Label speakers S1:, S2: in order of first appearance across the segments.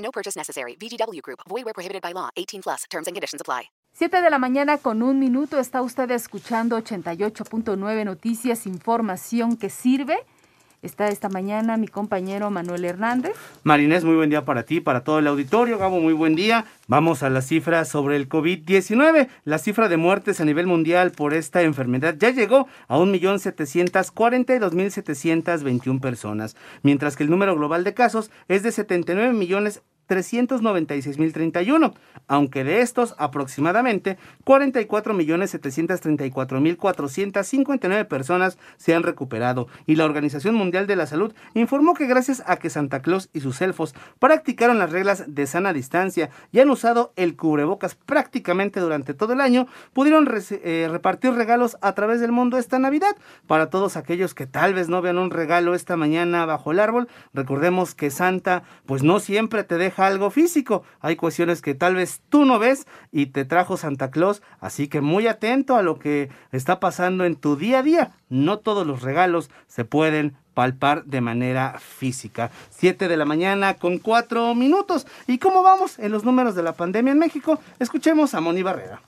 S1: No purchase necessary. VGW Group. Void where prohibited by law. 18 plus. Terms and conditions apply.
S2: 7 de la mañana con un minuto está usted escuchando 88.9 Noticias, información que sirve. Está esta mañana mi compañero Manuel Hernández.
S3: Marinés, muy buen día para ti, para todo el auditorio. Gabo, muy buen día. Vamos a las cifras sobre el COVID-19. La cifra de muertes a nivel mundial por esta enfermedad ya llegó a 1.742.721 personas, mientras que el número global de casos es de 79 millones 396.031, aunque de estos aproximadamente 44.734.459 personas se han recuperado y la Organización Mundial de la Salud informó que gracias a que Santa Claus y sus elfos practicaron las reglas de sana distancia y han usado el cubrebocas prácticamente durante todo el año, pudieron eh, repartir regalos a través del mundo esta Navidad. Para todos aquellos que tal vez no vean un regalo esta mañana bajo el árbol, recordemos que Santa pues no siempre te deja algo físico. Hay cuestiones que tal vez tú no ves y te trajo Santa Claus, así que muy atento a lo que está pasando en tu día a día. No todos los regalos se pueden palpar de manera física. Siete de la mañana con cuatro minutos. ¿Y cómo vamos en los números de la pandemia en México? Escuchemos a Moni Barrera.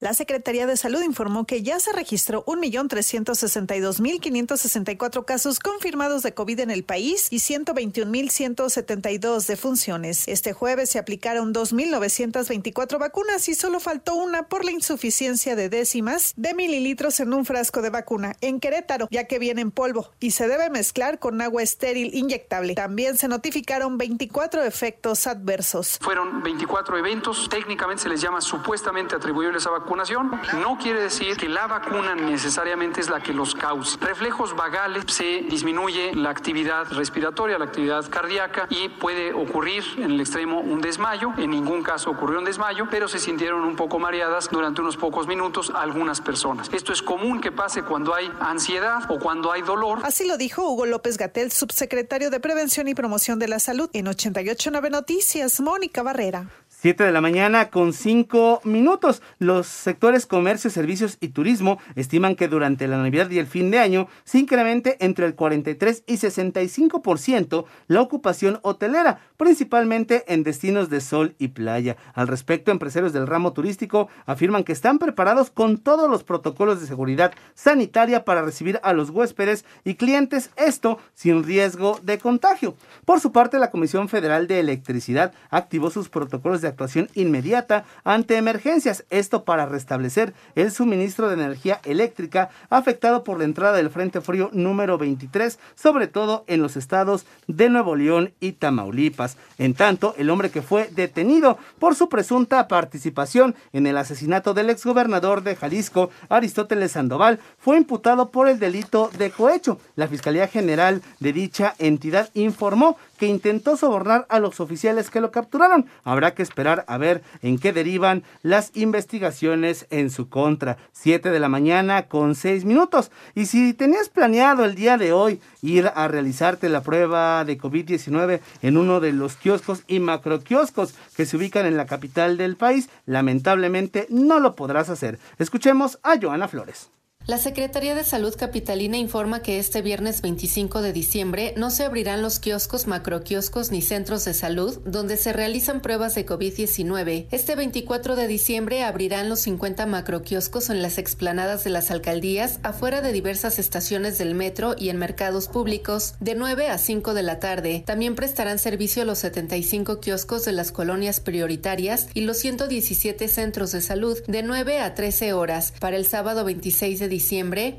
S4: La Secretaría de Salud informó que ya se registró 1.362.564 casos confirmados de COVID en el país y 121.172 defunciones. Este jueves se aplicaron 2.924 vacunas y solo faltó una por la insuficiencia de décimas de mililitros en un frasco de vacuna en Querétaro, ya que viene en polvo y se debe mezclar con agua estéril inyectable. También se notificaron 24 efectos adversos.
S5: Fueron 24 eventos, técnicamente se les llama supuestamente atribuibles a no quiere decir que la vacuna necesariamente es la que los cause. Reflejos vagales se disminuye la actividad respiratoria, la actividad cardíaca y puede ocurrir en el extremo un desmayo. En ningún caso ocurrió un desmayo, pero se sintieron un poco mareadas durante unos pocos minutos algunas personas. Esto es común que pase cuando hay ansiedad o cuando hay dolor.
S4: Así lo dijo Hugo López Gatel, subsecretario de Prevención y Promoción de la Salud en 889 Noticias, Mónica Barrera.
S3: 7 de la mañana con 5 minutos. Los sectores comercio, servicios y turismo estiman que durante la Navidad y el fin de año se incremente entre el 43 y 65% la ocupación hotelera, principalmente en destinos de sol y playa. Al respecto, empresarios del ramo turístico afirman que están preparados con todos los protocolos de seguridad sanitaria para recibir a los huéspedes y clientes, esto sin riesgo de contagio. Por su parte, la Comisión Federal de Electricidad activó sus protocolos de actuación inmediata ante emergencias, esto para restablecer el suministro de energía eléctrica afectado por la entrada del Frente Frío número 23, sobre todo en los estados de Nuevo León y Tamaulipas. En tanto, el hombre que fue detenido por su presunta participación en el asesinato del exgobernador de Jalisco, Aristóteles Sandoval, fue imputado por el delito de cohecho. La Fiscalía General de dicha entidad informó que intentó sobornar a los oficiales que lo capturaron. Habrá que esperar a ver en qué derivan las investigaciones en su contra. Siete de la mañana con seis minutos. Y si tenías planeado el día de hoy ir a realizarte la prueba de COVID-19 en uno de los kioscos y macroquioscos que se ubican en la capital del país, lamentablemente no lo podrás hacer. Escuchemos a Joana Flores.
S6: La Secretaría de Salud Capitalina informa que este viernes 25 de diciembre no se abrirán los kioscos, macroquioscos ni centros de salud donde se realizan pruebas de COVID-19. Este 24 de diciembre abrirán los 50 macroquioscos en las explanadas de las alcaldías, afuera de diversas estaciones del metro y en mercados públicos, de 9 a 5 de la tarde. También prestarán servicio los 75 kioscos de las colonias prioritarias y los 117 centros de salud, de 9 a 13 horas. Para el sábado 26 de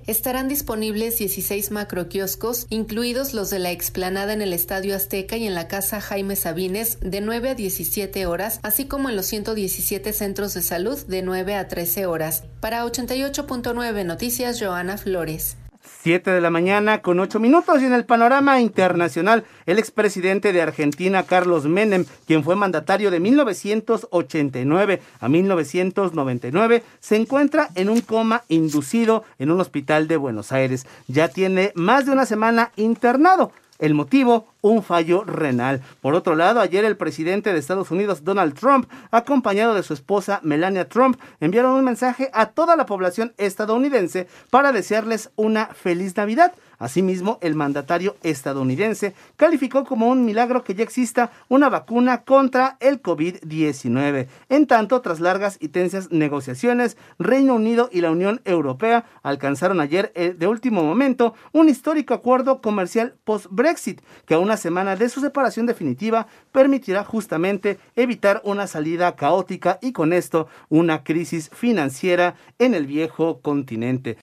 S6: estarán disponibles 16 macroquioscos, incluidos los de la explanada en el Estadio Azteca y en la Casa Jaime Sabines de 9 a 17 horas, así como en los 117 centros de salud de 9 a 13 horas. Para 88.9 Noticias, Joana Flores.
S3: 7 de la mañana con 8 minutos y en el panorama internacional, el expresidente de Argentina, Carlos Menem, quien fue mandatario de 1989 a 1999, se encuentra en un coma inducido en un hospital de Buenos Aires. Ya tiene más de una semana internado. El motivo, un fallo renal. Por otro lado, ayer el presidente de Estados Unidos, Donald Trump, acompañado de su esposa Melania Trump, enviaron un mensaje a toda la población estadounidense para desearles una feliz Navidad. Asimismo, el mandatario estadounidense calificó como un milagro que ya exista una vacuna contra el COVID-19. En tanto, tras largas y tensas negociaciones, Reino Unido y la Unión Europea alcanzaron ayer eh, de último momento un histórico acuerdo comercial post-Brexit que a una semana de su separación definitiva permitirá justamente evitar una salida caótica y con esto una crisis financiera en el viejo continente.